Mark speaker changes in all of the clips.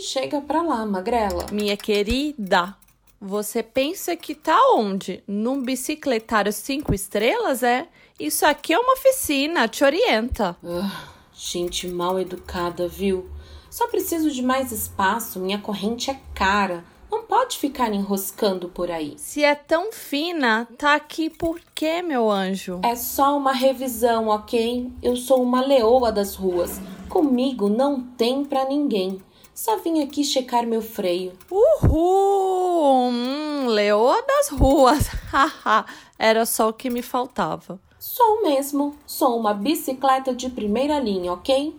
Speaker 1: chega pra lá, magrela.
Speaker 2: Minha querida, você pensa que tá onde? Num bicicletário cinco estrelas, é? Isso aqui é uma oficina, te orienta.
Speaker 1: Ah, gente mal educada, viu? Só preciso de mais espaço, minha corrente é cara. Não pode ficar enroscando por aí.
Speaker 2: Se é tão fina, tá aqui por quê, meu anjo?
Speaker 1: É só uma revisão, ok? Eu sou uma leoa das ruas. Comigo não tem pra ninguém. Só vim aqui checar meu freio.
Speaker 2: Uhul! Hum, leoa das ruas. Haha, era só o que me faltava.
Speaker 1: Sou mesmo. Sou uma bicicleta de primeira linha, ok?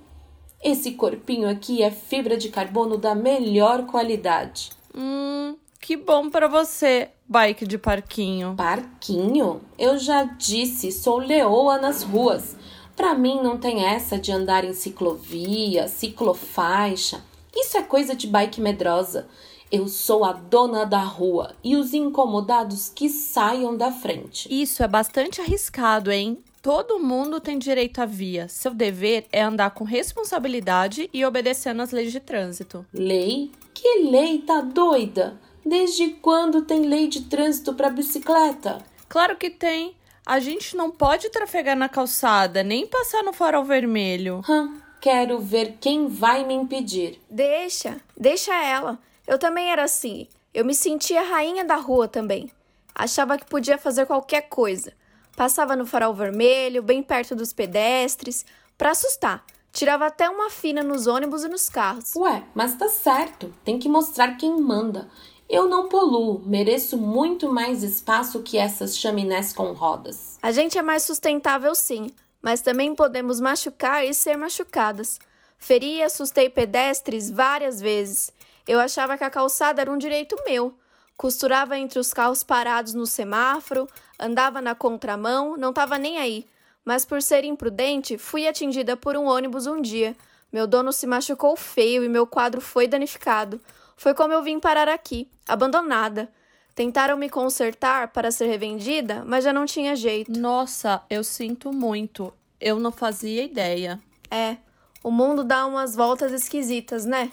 Speaker 1: Esse corpinho aqui é fibra de carbono da melhor qualidade.
Speaker 2: Hum, que bom para você, bike de parquinho.
Speaker 1: Parquinho? Eu já disse, sou leoa nas ruas. Para mim não tem essa de andar em ciclovia, ciclofaixa. Isso é coisa de bike medrosa. Eu sou a dona da rua e os incomodados que saiam da frente.
Speaker 2: Isso é bastante arriscado, hein? Todo mundo tem direito à via. Seu dever é andar com responsabilidade e obedecendo às leis de trânsito.
Speaker 1: Lei? Que lei tá doida? Desde quando tem lei de trânsito para bicicleta?
Speaker 2: Claro que tem. A gente não pode trafegar na calçada, nem passar no farol vermelho.
Speaker 1: Hum, quero ver quem vai me impedir.
Speaker 3: Deixa, deixa ela. Eu também era assim. Eu me sentia rainha da rua também. Achava que podia fazer qualquer coisa. Passava no farol vermelho, bem perto dos pedestres, para assustar. Tirava até uma fina nos ônibus e nos carros.
Speaker 1: Ué, mas tá certo. Tem que mostrar quem manda. Eu não poluo, mereço muito mais espaço que essas chaminés com rodas.
Speaker 3: A gente é mais sustentável sim, mas também podemos machucar e ser machucadas. Feri e assustei pedestres várias vezes. Eu achava que a calçada era um direito meu. Costurava entre os carros parados no semáforo, andava na contramão, não estava nem aí. Mas por ser imprudente, fui atingida por um ônibus um dia. Meu dono se machucou feio e meu quadro foi danificado. Foi como eu vim parar aqui, abandonada. Tentaram me consertar para ser revendida, mas já não tinha jeito.
Speaker 2: Nossa, eu sinto muito. Eu não fazia ideia.
Speaker 3: É, o mundo dá umas voltas esquisitas, né?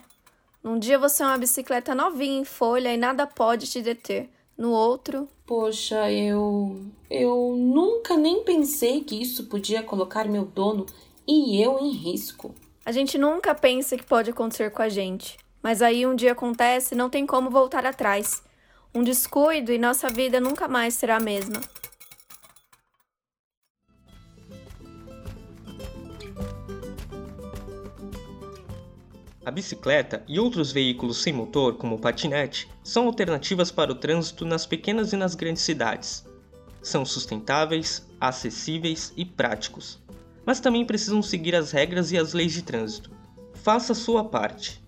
Speaker 3: Num dia você é uma bicicleta novinha em folha e nada pode te deter. No outro.
Speaker 1: Poxa, eu. Eu nunca nem pensei que isso podia colocar meu dono e eu em risco.
Speaker 3: A gente nunca pensa que pode acontecer com a gente. Mas aí um dia acontece e não tem como voltar atrás. Um descuido e nossa vida nunca mais será a mesma.
Speaker 4: A bicicleta e outros veículos sem motor, como o patinete, são alternativas para o trânsito nas pequenas e nas grandes cidades. São sustentáveis, acessíveis e práticos, mas também precisam seguir as regras e as leis de trânsito. Faça a sua parte.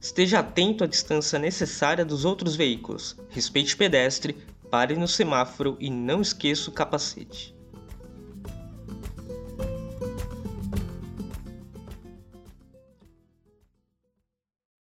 Speaker 4: Esteja atento à distância necessária dos outros veículos, respeite pedestre, pare no semáforo e não esqueça o capacete.